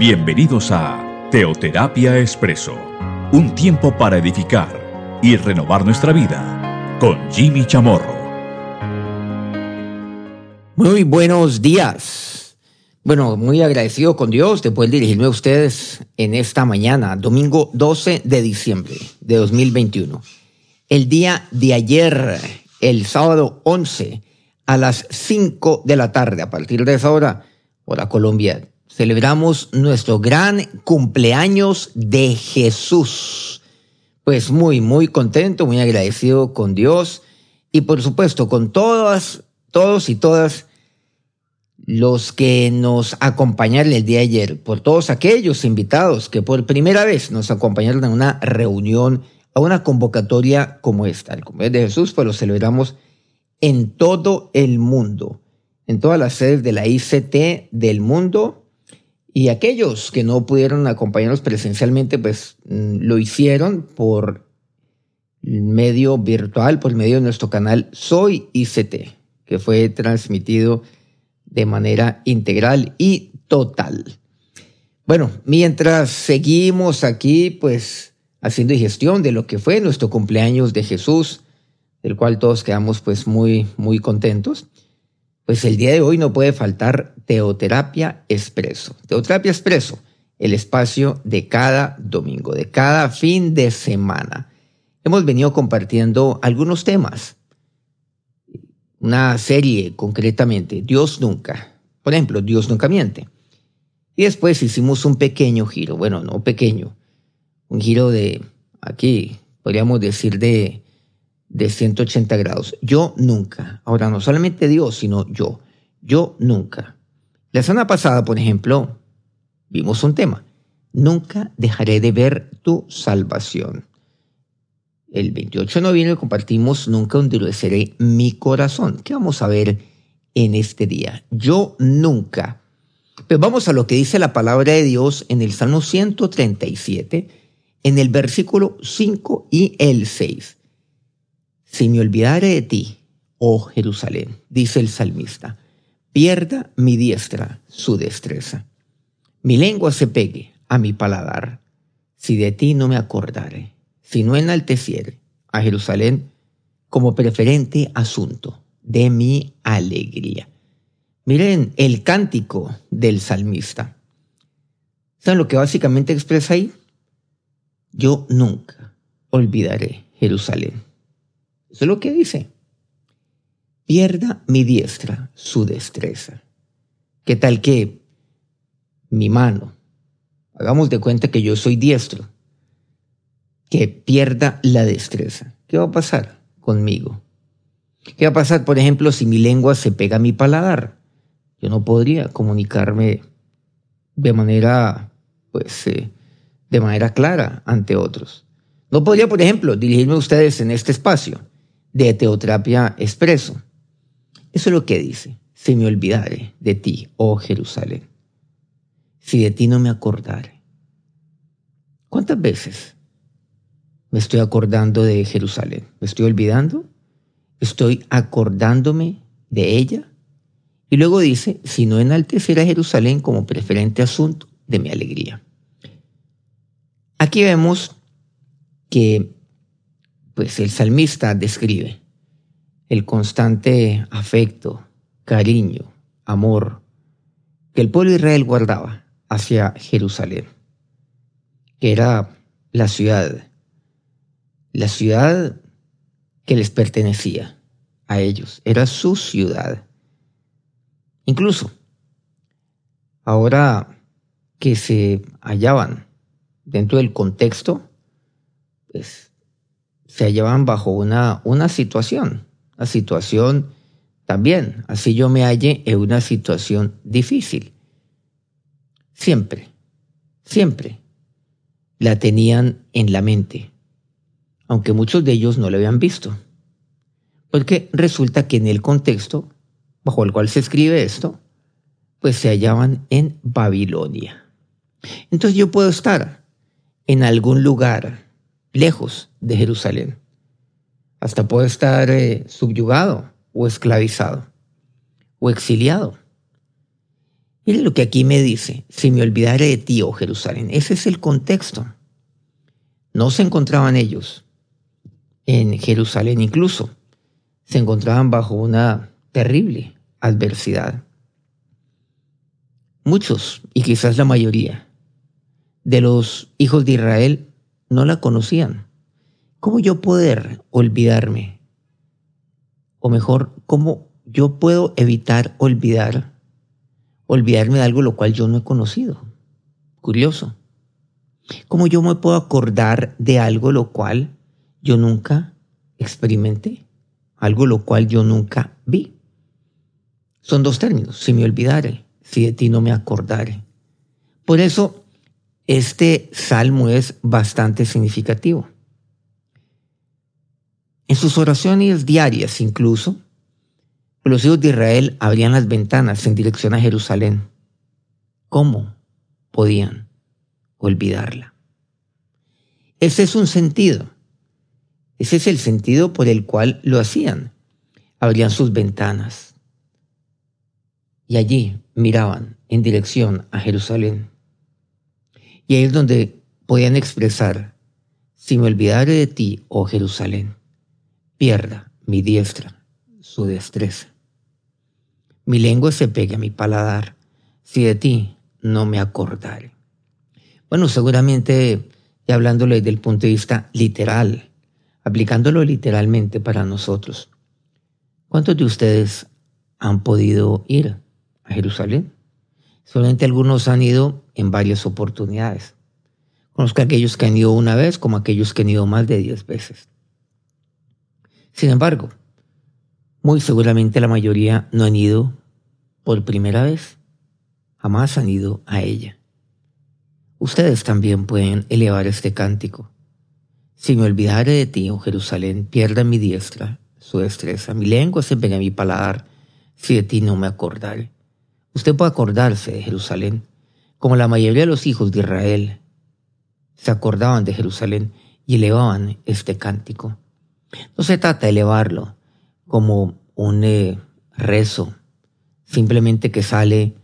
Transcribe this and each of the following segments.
Bienvenidos a Teoterapia Expreso, un tiempo para edificar y renovar nuestra vida con Jimmy Chamorro. Muy buenos días. Bueno, muy agradecido con Dios de poder dirigirme a ustedes en esta mañana, domingo 12 de diciembre de 2021. El día de ayer, el sábado 11, a las 5 de la tarde, a partir de esa hora, hora Colombia, celebramos nuestro gran cumpleaños de Jesús. Pues muy, muy contento, muy agradecido con Dios y por supuesto con todas, todos y todas los que nos acompañaron el día de ayer, por todos aquellos invitados que por primera vez nos acompañaron en una reunión, a una convocatoria como esta. El cumpleaños de Jesús, pues lo celebramos en todo el mundo, en todas las sedes de la ICT del mundo y aquellos que no pudieron acompañarnos presencialmente, pues mm, lo hicieron por medio virtual, por medio de nuestro canal Soy ICT, que fue transmitido de manera integral y total. Bueno, mientras seguimos aquí, pues haciendo digestión de lo que fue nuestro cumpleaños de Jesús, del cual todos quedamos pues muy, muy contentos. Pues el día de hoy no puede faltar Teoterapia Expreso. Teoterapia Expreso, el espacio de cada domingo, de cada fin de semana. Hemos venido compartiendo algunos temas. Una serie concretamente, Dios nunca. Por ejemplo, Dios nunca miente. Y después hicimos un pequeño giro, bueno, no pequeño, un giro de, aquí, podríamos decir de de 180 grados. Yo nunca. Ahora, no solamente Dios, sino yo. Yo nunca. La semana pasada, por ejemplo, vimos un tema. Nunca dejaré de ver tu salvación. El 28 de noviembre compartimos Nunca endureceré mi corazón. ¿Qué vamos a ver en este día? Yo nunca. Pero vamos a lo que dice la palabra de Dios en el Salmo 137, en el versículo 5 y el 6. Si me olvidare de ti, oh Jerusalén, dice el salmista, pierda mi diestra su destreza. Mi lengua se pegue a mi paladar, si de ti no me acordare, si no enalteciere a Jerusalén como preferente asunto de mi alegría. Miren el cántico del salmista. ¿Saben lo que básicamente expresa ahí? Yo nunca olvidaré Jerusalén. Eso es lo que dice. Pierda mi diestra su destreza. ¿Qué tal que mi mano, hagamos de cuenta que yo soy diestro, que pierda la destreza? ¿Qué va a pasar conmigo? ¿Qué va a pasar, por ejemplo, si mi lengua se pega a mi paladar? Yo no podría comunicarme de manera, pues, eh, de manera clara ante otros. No podría, por ejemplo, dirigirme a ustedes en este espacio de Teoterapia Expreso. Eso es lo que dice. Si me olvidare de ti, oh Jerusalén. Si de ti no me acordare. ¿Cuántas veces me estoy acordando de Jerusalén? ¿Me estoy olvidando? ¿Estoy acordándome de ella? Y luego dice, si no enaltecer a Jerusalén como preferente asunto de mi alegría. Aquí vemos que pues el salmista describe el constante afecto, cariño, amor que el pueblo de Israel guardaba hacia Jerusalén, que era la ciudad, la ciudad que les pertenecía a ellos, era su ciudad. Incluso, ahora que se hallaban dentro del contexto, pues se hallaban bajo una, una situación, una situación también, así yo me halle en una situación difícil. Siempre, siempre la tenían en la mente, aunque muchos de ellos no la habían visto. Porque resulta que en el contexto bajo el cual se escribe esto, pues se hallaban en Babilonia. Entonces yo puedo estar en algún lugar lejos de Jerusalén. Hasta puede estar eh, subyugado o esclavizado o exiliado. Mire lo que aquí me dice, si me olvidare de ti, oh Jerusalén. Ese es el contexto. No se encontraban ellos en Jerusalén, incluso se encontraban bajo una terrible adversidad. Muchos, y quizás la mayoría, de los hijos de Israel no la conocían. ¿Cómo yo poder olvidarme? O mejor, ¿cómo yo puedo evitar olvidar, olvidarme de algo lo cual yo no he conocido? Curioso. ¿Cómo yo me puedo acordar de algo lo cual yo nunca experimenté? Algo lo cual yo nunca vi. Son dos términos, si me olvidare, si de ti no me acordare. Por eso, este salmo es bastante significativo. En sus oraciones diarias incluso, los hijos de Israel abrían las ventanas en dirección a Jerusalén. ¿Cómo podían olvidarla? Ese es un sentido. Ese es el sentido por el cual lo hacían. Abrían sus ventanas y allí miraban en dirección a Jerusalén. Y ahí es donde podían expresar, si me olvidare de ti, oh Jerusalén, pierda mi diestra su destreza. Mi lengua se pegue a mi paladar, si de ti no me acordare. Bueno, seguramente, ya hablándole desde el punto de vista literal, aplicándolo literalmente para nosotros, ¿cuántos de ustedes han podido ir Jerusalén. Solamente algunos han ido en varias oportunidades. Conozco a aquellos que han ido una vez como aquellos que han ido más de diez veces. Sin embargo, muy seguramente la mayoría no han ido por primera vez. Jamás han ido a ella. Ustedes también pueden elevar este cántico. Si me olvidare de ti, oh Jerusalén, pierda mi diestra su destreza. Mi lengua se pega a mi paladar, si de ti no me acordare. Usted puede acordarse de Jerusalén, como la mayoría de los hijos de Israel se acordaban de Jerusalén y elevaban este cántico. No se trata de elevarlo como un eh, rezo, simplemente que sale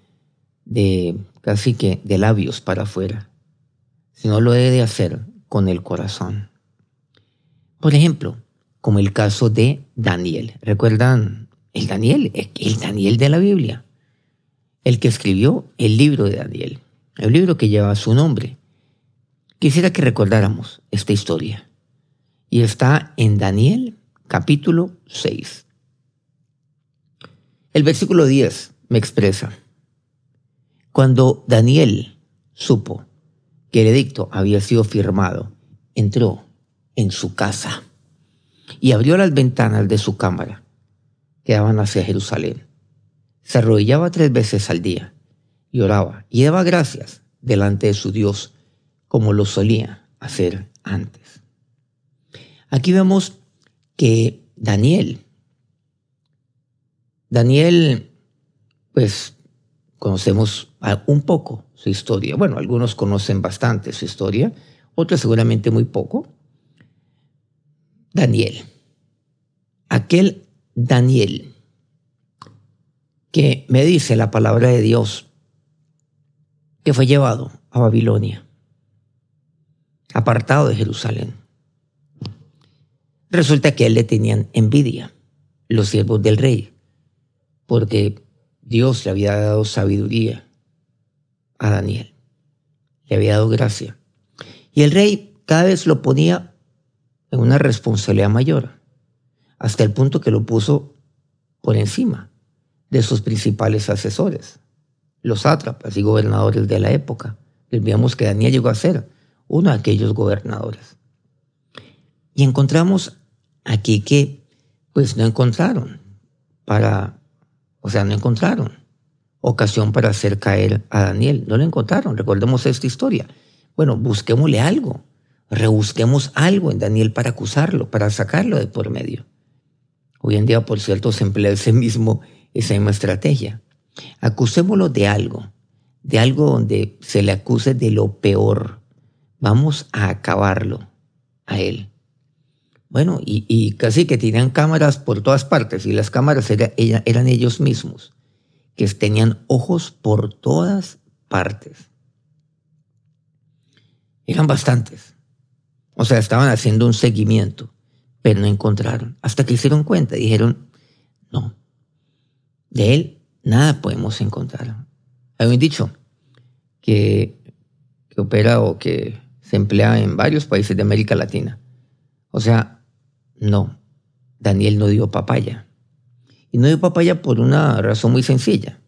de casi que de labios para afuera, sino lo debe de hacer con el corazón. Por ejemplo, como el caso de Daniel. ¿Recuerdan el Daniel? El Daniel de la Biblia el que escribió el libro de Daniel, el libro que lleva su nombre. Quisiera que recordáramos esta historia. Y está en Daniel capítulo 6. El versículo 10 me expresa, cuando Daniel supo que el edicto había sido firmado, entró en su casa y abrió las ventanas de su cámara que daban hacia Jerusalén se arrodillaba tres veces al día y oraba y daba gracias delante de su Dios como lo solía hacer antes. Aquí vemos que Daniel, Daniel, pues conocemos un poco su historia. Bueno, algunos conocen bastante su historia, otros seguramente muy poco. Daniel, aquel Daniel que me dice la palabra de Dios que fue llevado a Babilonia, apartado de Jerusalén. Resulta que a él le tenían envidia los siervos del rey, porque Dios le había dado sabiduría a Daniel, le había dado gracia. Y el rey cada vez lo ponía en una responsabilidad mayor, hasta el punto que lo puso por encima de sus principales asesores, los sátrapas y gobernadores de la época. Veamos que Daniel llegó a ser uno de aquellos gobernadores. Y encontramos aquí que pues no encontraron para, o sea, no encontraron ocasión para hacer caer a Daniel. No lo encontraron. Recordemos esta historia. Bueno, busquémosle algo. Rebusquemos algo en Daniel para acusarlo, para sacarlo de por medio. Hoy en día, por cierto, se emplea ese mismo esa misma estrategia. Acusémoslo de algo, de algo donde se le acuse de lo peor. Vamos a acabarlo a él. Bueno, y, casi que tenían cámaras por todas partes y las cámaras eran ellos mismos. que tenían ojos por todas partes. Eran bastantes. O sea, estaban haciendo un seguimiento, pero no encontraron. Hasta que hicieron cuenta, dijeron, no, de él nada podemos encontrar. Hay un dicho que, que opera o que se emplea en varios países de América Latina. O sea, no, Daniel no dio papaya. Y no dio papaya por una razón muy sencilla.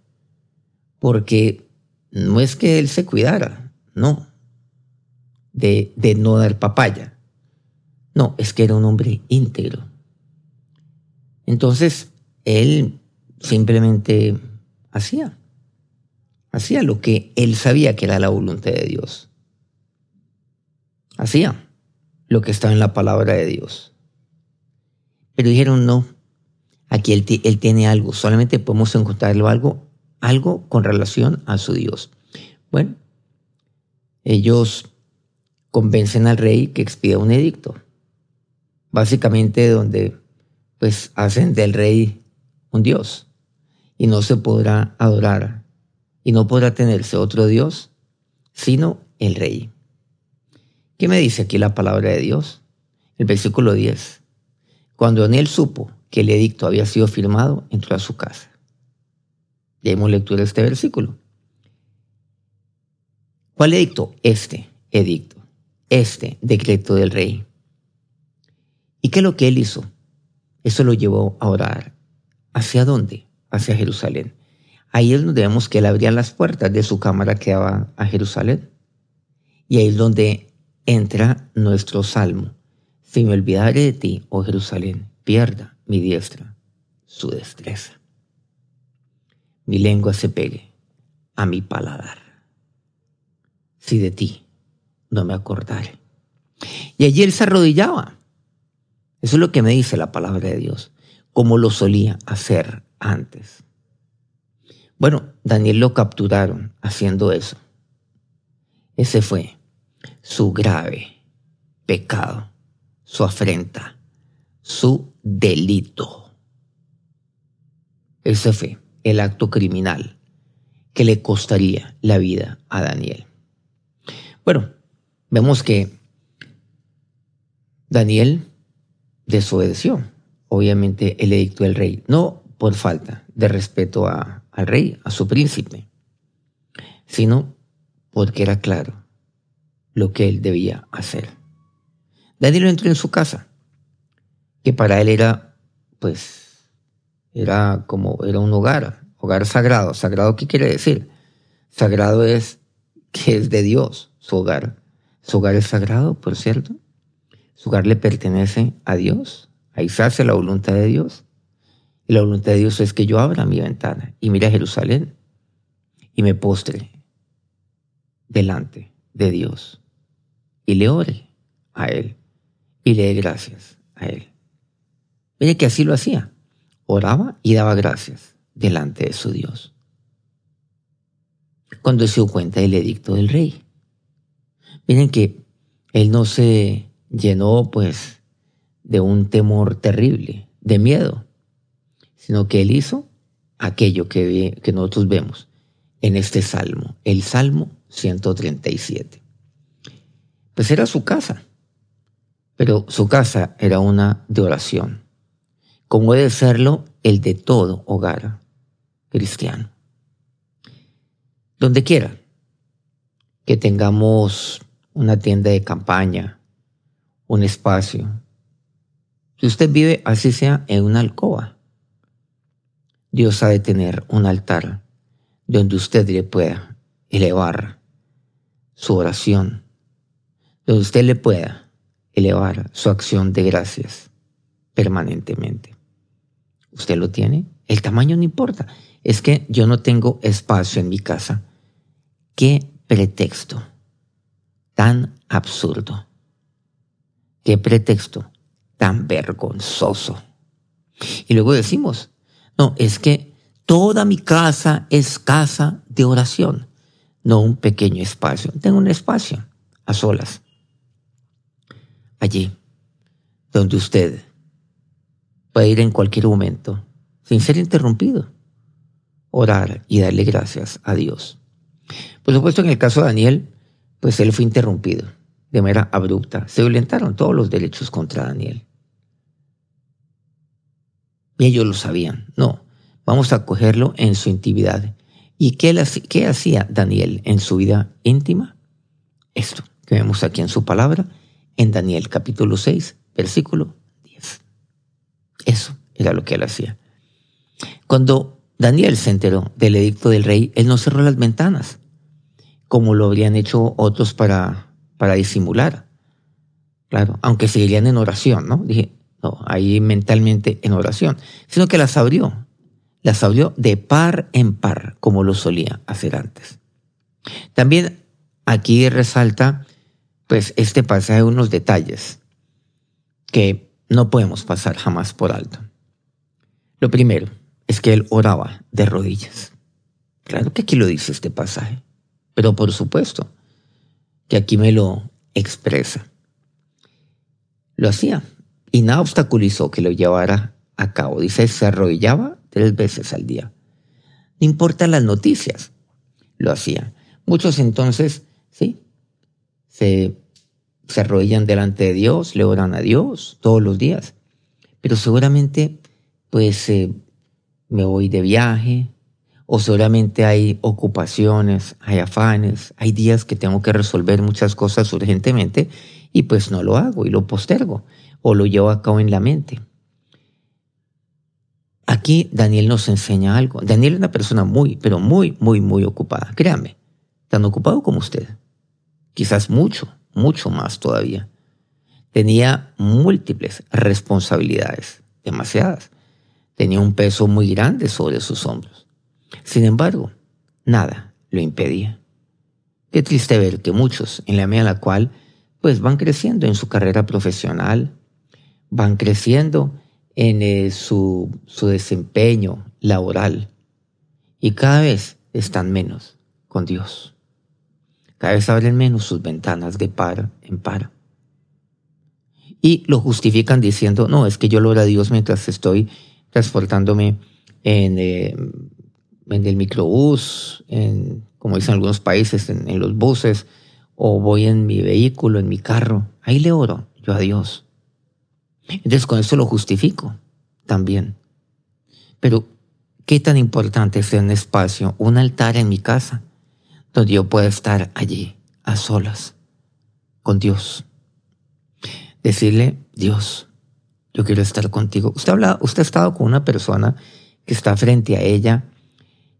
Porque no es que él se cuidara, no, de, no dar papaya. No, es que era un hombre íntegro. Entonces, él simplemente hacía. Hacía lo que él sabía que era la voluntad de Dios. Hacía lo que estaba en la palabra de Dios. Pero dijeron, no, aquí él, tiene algo, solamente podemos encontrarlo algo, algo con relación a su Dios. Bueno, ellos convencen al rey que expida un edicto, básicamente donde pues hacen del rey un Dios y no se podrá adorar y no podrá tenerse otro Dios sino el rey. ¿Qué me dice aquí la palabra de Dios? El versículo 10. Cuando Daniel supo que el edicto había sido firmado, entró a su casa. Demos lectura de este versículo. ¿Cuál edicto? Este edicto, este decreto del rey. ¿Y qué es lo que él hizo? Eso lo llevó a orar. ¿Hacia dónde? Hacia Jerusalén. Ahí es donde vemos que él abría las puertas de su cámara que daba a Jerusalén. Y ahí es donde entra nuestro salmo. Si me olvidare de ti, oh Jerusalén, pierda mi diestra su destreza. Mi lengua se pegue a mi paladar. Si de ti no me acordare. Y allí él se arrodillaba. Eso es lo que me dice la palabra de Dios, como lo solía hacer antes. Bueno, Daniel lo capturaron haciendo eso. Ese fue su grave pecado, su afrenta, su delito. Ese fue el acto criminal que le costaría la vida a Daniel. Bueno, vemos que Daniel desobedeció, obviamente, el edicto del rey, no por falta de respeto al rey, a su príncipe, sino porque era claro lo que él debía hacer. Daniel entró en su casa, que para él era, pues, era como, era un hogar, hogar sagrado. ¿Sagrado qué quiere decir? Sagrado es que es de Dios, su hogar. Su hogar es sagrado, por cierto. Su hogar le pertenece a Dios. Ahí se hace la voluntad de Dios. Y la voluntad de Dios es que yo abra mi ventana y mire a Jerusalén y me postre delante de Dios y le ore a Él y le dé gracias a Él. Mire que así lo hacía. Oraba y daba gracias delante de su Dios. Cuando se dio cuenta del edicto del rey. Miren que él no se llenó pues de un temor terrible, de miedo, sino que él hizo aquello que, que nosotros vemos en este salmo, el Salmo 137 pues era su casa. Pero su casa era una de oración, como debe serlo el de todo hogar cristiano. Donde quiera que tengamos una tienda de campaña, un espacio, si usted vive así sea en una alcoba, Dios ha de tener un altar donde usted le pueda elevar su oración donde usted le pueda elevar su acción de gracias permanentemente. ¿Usted lo tiene? El tamaño no importa. Es que yo no tengo espacio en mi casa. ¿Qué pretexto tan absurdo? ¿Qué pretexto tan vergonzoso? Y luego decimos, no, es que toda mi casa es casa de oración, no un pequeño espacio. Tengo un espacio a solas allí, donde usted puede ir en cualquier momento, sin ser interrumpido. orar y darle gracias a Dios. Por supuesto, en el caso de Daniel, pues él fue interrumpido de manera abrupta. Se violentaron todos los derechos contra Daniel. Y ellos lo sabían. No, vamos a cogerlo en su intimidad. ¿Y qué, qué hacía Daniel en su vida íntima? Esto que vemos aquí en su palabra, en Daniel capítulo 6, versículo 10. Eso era lo que él hacía. Cuando Daniel se enteró del edicto del rey, él no cerró las ventanas, como lo habrían hecho otros para, para disimular. Claro, aunque seguirían en oración, ¿no? Dije, no, ahí mentalmente en oración, sino que las abrió, las abrió de par en par, como lo solía hacer antes. También aquí resalta, pues, este pasaje unos detalles que no podemos pasar jamás por alto. Lo primero es que él oraba de rodillas. Claro que aquí lo dice este pasaje, pero por supuesto que aquí me lo expresa. Lo hacía y nada obstaculizó que lo llevara a cabo. Dice, se arrodillaba tres veces al día. No importa las noticias, lo hacía. Muchos entonces, sí, se, se arrodillan delante de Dios, le oran a Dios todos los días. Pero seguramente, pues, eh, me voy de viaje, o seguramente hay ocupaciones, hay afanes, hay días que tengo que resolver muchas cosas urgentemente y pues no lo hago y lo postergo o lo llevo a cabo en la mente. Aquí Daniel nos enseña algo. Daniel es una persona muy, pero muy, muy, muy ocupada. Créame, tan ocupado como usted. Quizás mucho, mucho más todavía. Tenía múltiples responsabilidades, demasiadas. Tenía un peso muy grande sobre sus hombros. Sin embargo, nada lo impedía. Qué triste ver que muchos, en la medida en la cual, pues van creciendo en su carrera profesional, van creciendo en eh, su, su desempeño laboral y cada vez están menos con Dios. Cada vez abren menos sus ventanas de par en par. Y lo justifican diciendo, no, es que yo lo oro a Dios mientras estoy transportándome en, eh, en el microbús, en, como dicen algunos países, en, en los buses, o voy en mi vehículo, en mi carro. Ahí le oro yo a Dios. Entonces con eso lo justifico también. Pero, ¿qué tan importante es un espacio, un altar en mi casa, donde yo pueda estar allí, a solas, con Dios? Decirle, Dios, yo quiero estar contigo. Usted, habla, usted ha estado con una persona que está frente a ella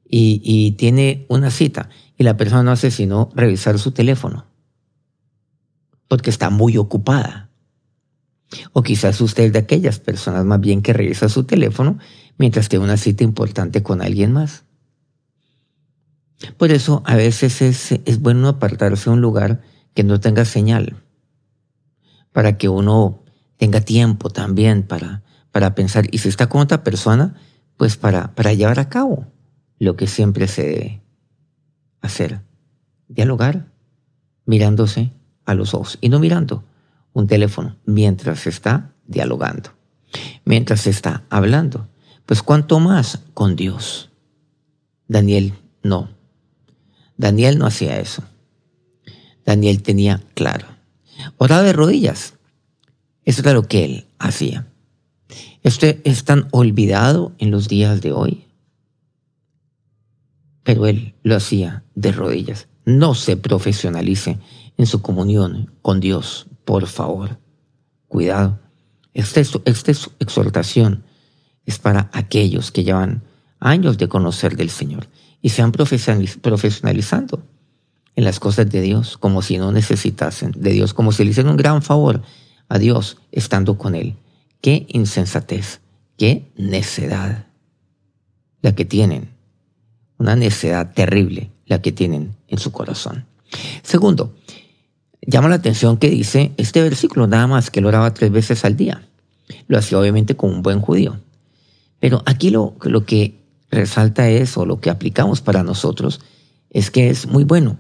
y, y tiene una cita y la persona no hace sino revisar su teléfono porque está muy ocupada o quizás usted es de aquellas personas más bien que revisa su teléfono mientras tiene una cita importante con alguien más. Por eso a veces es, es bueno apartarse a un lugar que no tenga señal, para que uno tenga tiempo también para, para pensar. Y si está con otra persona, pues para, para llevar a cabo lo que siempre se debe hacer. Dialogar mirándose a los ojos y no mirando un teléfono mientras está dialogando, mientras está hablando. Pues cuanto más con Dios. Daniel no. Daniel no hacía eso. Daniel tenía claro. Oraba de rodillas. Eso era lo que él hacía. Este es tan olvidado en los días de hoy. Pero él lo hacía de rodillas. No se profesionalice en su comunión con Dios por favor, cuidado. Esta, esta exhortación es para aquellos que llevan años de conocer del Señor y se han profesionalizando en las cosas de Dios como si no necesitasen de Dios, como si le hicieran un gran favor a Dios estando con Él. Qué insensatez, qué necedad la que tienen, una necedad terrible la que tienen en su corazón. Segundo, llama la atención que dice este versículo, nada más que lo oraba tres veces al día. Lo hacía obviamente con un buen judío. Pero aquí lo, lo que resalta es, o lo que aplicamos para nosotros, es que es muy bueno.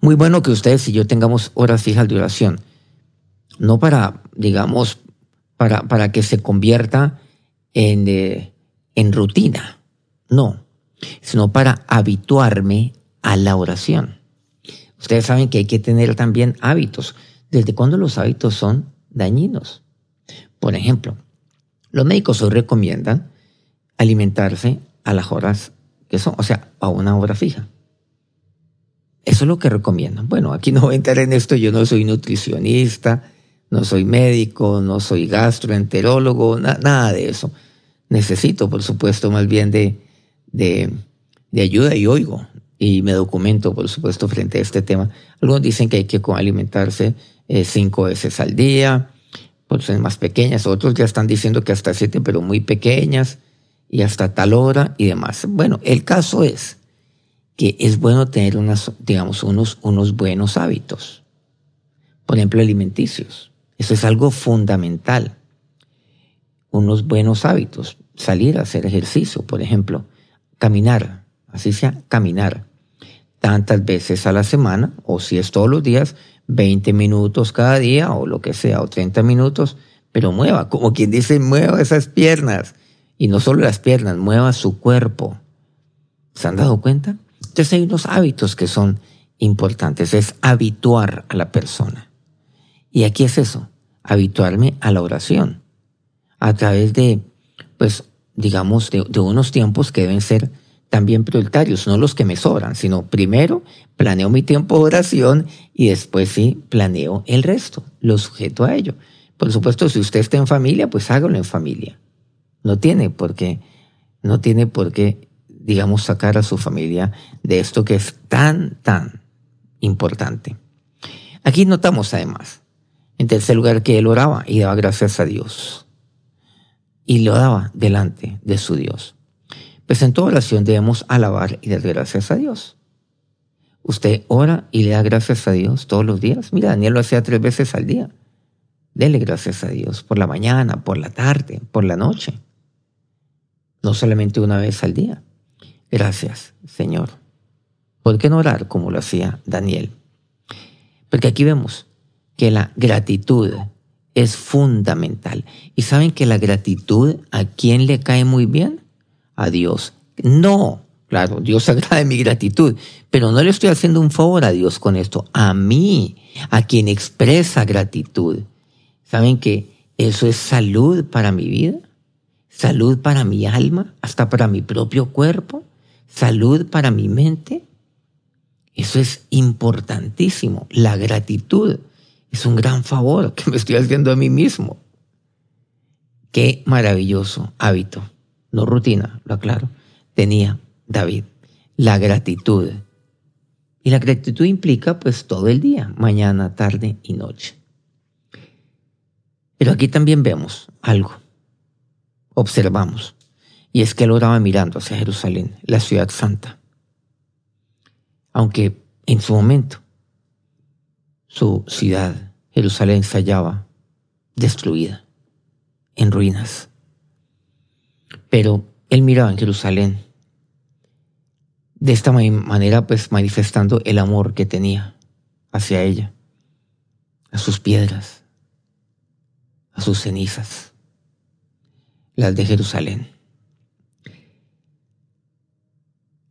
Muy bueno que ustedes y yo tengamos horas fijas de oración. No para, digamos, para, para que se convierta en, eh, en rutina. No. sino para habituarme a la oración. Ustedes saben que hay que tener también hábitos. ¿Desde cuándo los hábitos son dañinos? Por ejemplo, los médicos hoy recomiendan alimentarse a las horas que son, o sea, a una hora fija. Eso es lo que recomiendan. Bueno, aquí no voy a entrar en esto, yo no soy nutricionista, no soy médico, no soy gastroenterólogo, nada de eso. Necesito, por supuesto, más bien de, de, ayuda y oigo y me documento, por supuesto, frente a este tema. Algunos dicen que hay que alimentarse eh, cinco veces al día, porciones más pequeñas, otros ya están diciendo que hasta siete, pero muy pequeñas y hasta tal hora y demás. Bueno, el caso es que es bueno tener unas, digamos, unos, unos buenos hábitos, por ejemplo, alimenticios. Eso es algo fundamental. Unos buenos hábitos, salir a hacer ejercicio, por ejemplo, caminar, así sea, caminar tantas veces a la semana, o si es todos los días, 20 minutos cada día, o lo que sea, o 30 minutos, pero mueva, como quien dice, mueva esas piernas, y no solo las piernas, mueva su cuerpo. ¿Se han dado cuenta? Entonces hay unos hábitos que son importantes, es habituar a la persona. Y aquí es eso, habituarme a la oración, a través de, pues, digamos, de, unos tiempos que deben ser también prioritarios, no los que me sobran, sino primero planeo mi tiempo de oración y después sí planeo el resto, lo sujeto a ello. Por supuesto, si usted está en familia, pues hágalo en familia. No tiene por qué, no tiene por qué, digamos, sacar a su familia de esto que es tan, tan importante. Aquí notamos además, en tercer lugar, que él oraba y daba gracias a Dios y lo daba delante de su Dios. Pues en toda oración debemos alabar y dar gracias a Dios. Usted ora y le da gracias a Dios todos los días. Mira, Daniel lo hacía tres veces al día. Dele gracias a Dios por la mañana, por la tarde, por la noche. No solamente una vez al día. Gracias, Señor. ¿Por qué no orar como lo hacía Daniel? Porque aquí vemos que la gratitud es fundamental. ¿Y saben que la gratitud a quién le cae muy bien? A Dios. No, claro, Dios agrada mi gratitud, pero no le estoy haciendo un favor a Dios con esto, a mí, a quien expresa gratitud. ¿Saben que eso es salud para mi vida? Salud para mi alma, hasta para mi propio cuerpo, salud para mi mente. Eso es importantísimo, la gratitud. Es un gran favor que me estoy haciendo a mí mismo. Qué maravilloso hábito, no rutina, lo aclaro, tenía David, la gratitud. Y la gratitud implica pues todo el día, mañana, tarde y noche. Pero aquí también vemos algo, observamos, y es que él oraba mirando hacia Jerusalén, la ciudad santa. Aunque en su momento su ciudad, Jerusalén, se hallaba destruida, en ruinas. Pero él miraba en Jerusalén de esta manera, pues manifestando el amor que tenía hacia ella, a sus piedras, a sus cenizas, las de Jerusalén.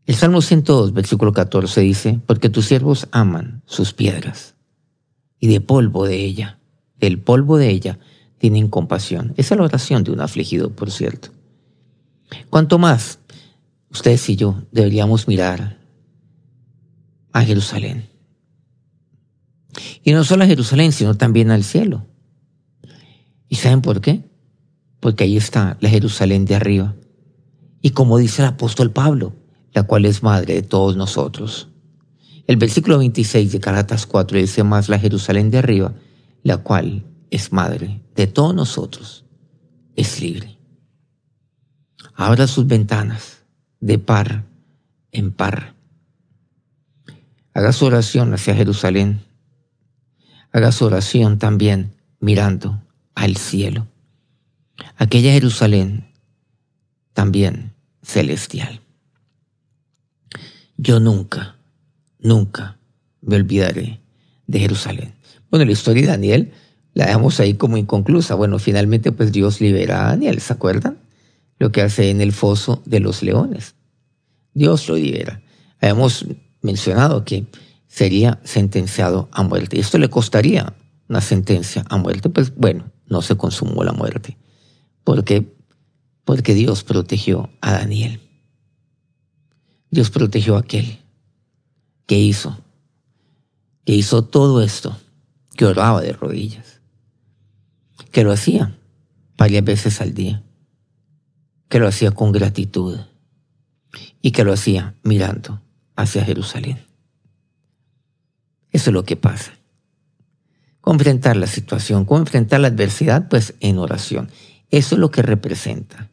El Salmo 102, versículo 14 dice, porque tus siervos aman sus piedras y de polvo de ella. Del polvo de ella tienen compasión. Esa es la oración de un afligido, por cierto. Cuanto más ustedes y yo deberíamos mirar a Jerusalén. Y no solo a Jerusalén, sino también al cielo. ¿Y saben por qué? Porque ahí está la Jerusalén de arriba. Y como dice el apóstol Pablo, la cual es madre de todos nosotros. El versículo 26 de Caratas 4 dice más la Jerusalén de arriba, la cual es madre de todos nosotros, es libre. Abra sus ventanas de par en par. Haga su oración hacia Jerusalén. Haga su oración también mirando al cielo. Aquella Jerusalén también celestial. Yo nunca nunca me olvidaré de Jerusalén. Bueno, la historia de Daniel la dejamos ahí como inconclusa. Bueno, finalmente pues Dios libera a Daniel, ¿se acuerdan? Lo que hace en el foso de los leones. Dios lo libera. Habíamos mencionado que sería sentenciado a muerte. Esto le costaría una sentencia a muerte. Pues bueno, no se consumó la muerte. ¿Por qué? Porque Dios protegió a Daniel. Dios protegió a aquel que hizo, que hizo todo esto, que oraba de rodillas, que lo hacía varias veces al día, que lo hacía con gratitud y que lo hacía mirando hacia Jerusalén. Eso es lo que pasa. ¿Cómo enfrentar la situación? ¿Cómo enfrentar la adversidad? Pues en oración. Eso es lo que representa.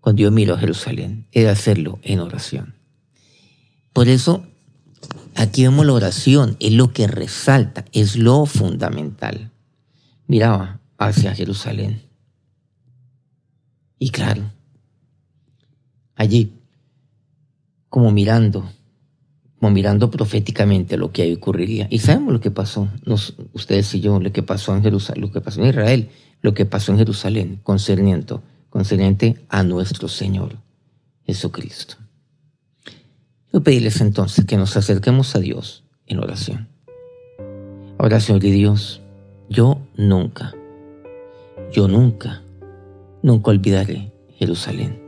Cuando yo miro a Jerusalén, es hacerlo en oración. Por eso, aquí vemos la oración, es lo que resalta, es lo fundamental. Miraba hacia Jerusalén. Y claro, allí, como mirando, como mirando proféticamente lo que ahí ocurriría. Y sabemos lo que pasó, ustedes y yo, lo que pasó en Jerusalén, lo que pasó en Israel, lo que pasó en Jerusalén, concerniente, concerniente a nuestro Señor Jesucristo. Yo pedirles entonces que nos acerquemos a Dios en oración. Ahora, Señor de Dios, yo nunca, yo nunca, nunca olvidaré Jerusalén.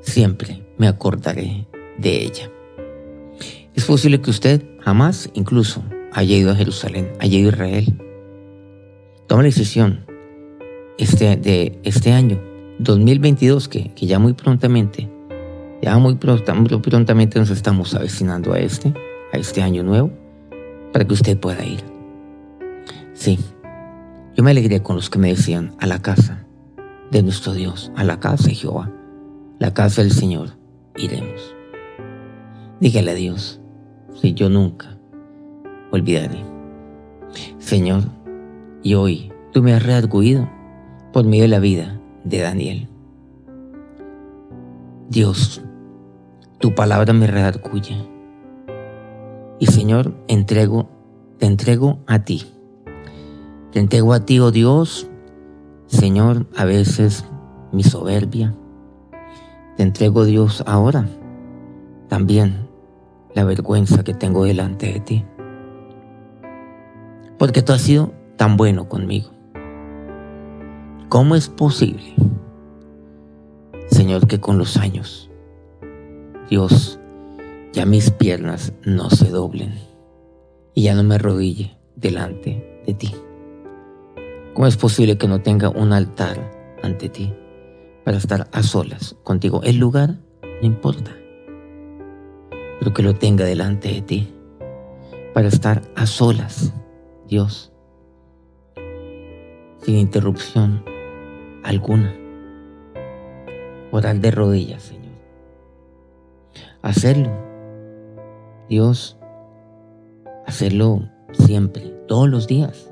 Siempre me acordaré de ella. Es posible que usted jamás incluso haya ido a Jerusalén, haya ido a Israel. Toma la decisión este, de este año, 2022, que, que ya muy prontamente, ya muy, prontamente nos estamos avecinando a este, a este año nuevo, para que usted pueda ir. Sí, yo me alegré con los que me decían a la casa de nuestro Dios, a la casa de Jehová, la casa del Señor, iremos. Dígale a Dios, si yo nunca olvidaré. Señor, y hoy tú me has rearguido por medio de la vida de Daniel. Dios, tu palabra me redarguye. Y Señor, entrego, te entrego a ti. Te entrego a ti, oh Dios, Señor, a veces mi soberbia. Te entrego, Dios, ahora también la vergüenza que tengo delante de ti. Porque tú has sido tan bueno conmigo. ¿Cómo es posible, Señor, que con los años, Dios, ya mis piernas no se doblen y ya no me arrodille delante de ti? ¿Cómo es posible que no tenga un altar ante ti para estar a solas contigo? El lugar no importa pero que lo tenga delante de ti para estar a solas, Dios, sin interrupción alguna. Orar de rodillas, Señor. Hacerlo, Dios, hacerlo siempre, todos los días,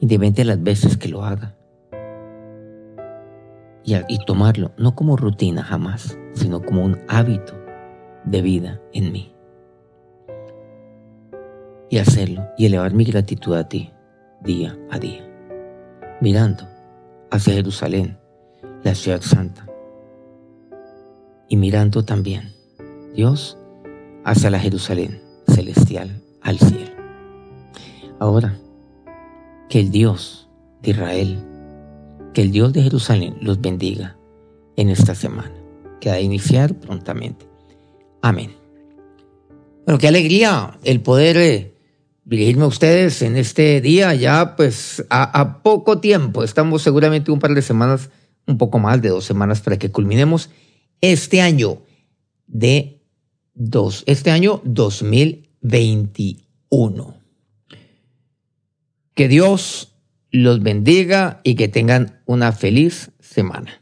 independientemente de las veces que lo haga. Y, y tomarlo, no como rutina jamás, sino como un hábito de vida en mí. Y hacerlo y elevar mi gratitud a ti día a día, mirando hacia Jerusalén, la ciudad santa, y mirando también, Dios, hacia la Jerusalén celestial, al cielo. Ahora, que el Dios de Israel, que el Dios de Jerusalén los bendiga en esta semana, que ha de iniciar prontamente. Amén. Bueno, qué alegría el poder eh, dirigirme a ustedes en este día, ya pues a, poco tiempo, estamos seguramente un par de semanas, un poco más de dos semanas para que culminemos este año de dos, este año 2021. Que Dios los bendiga y que tengan una feliz semana.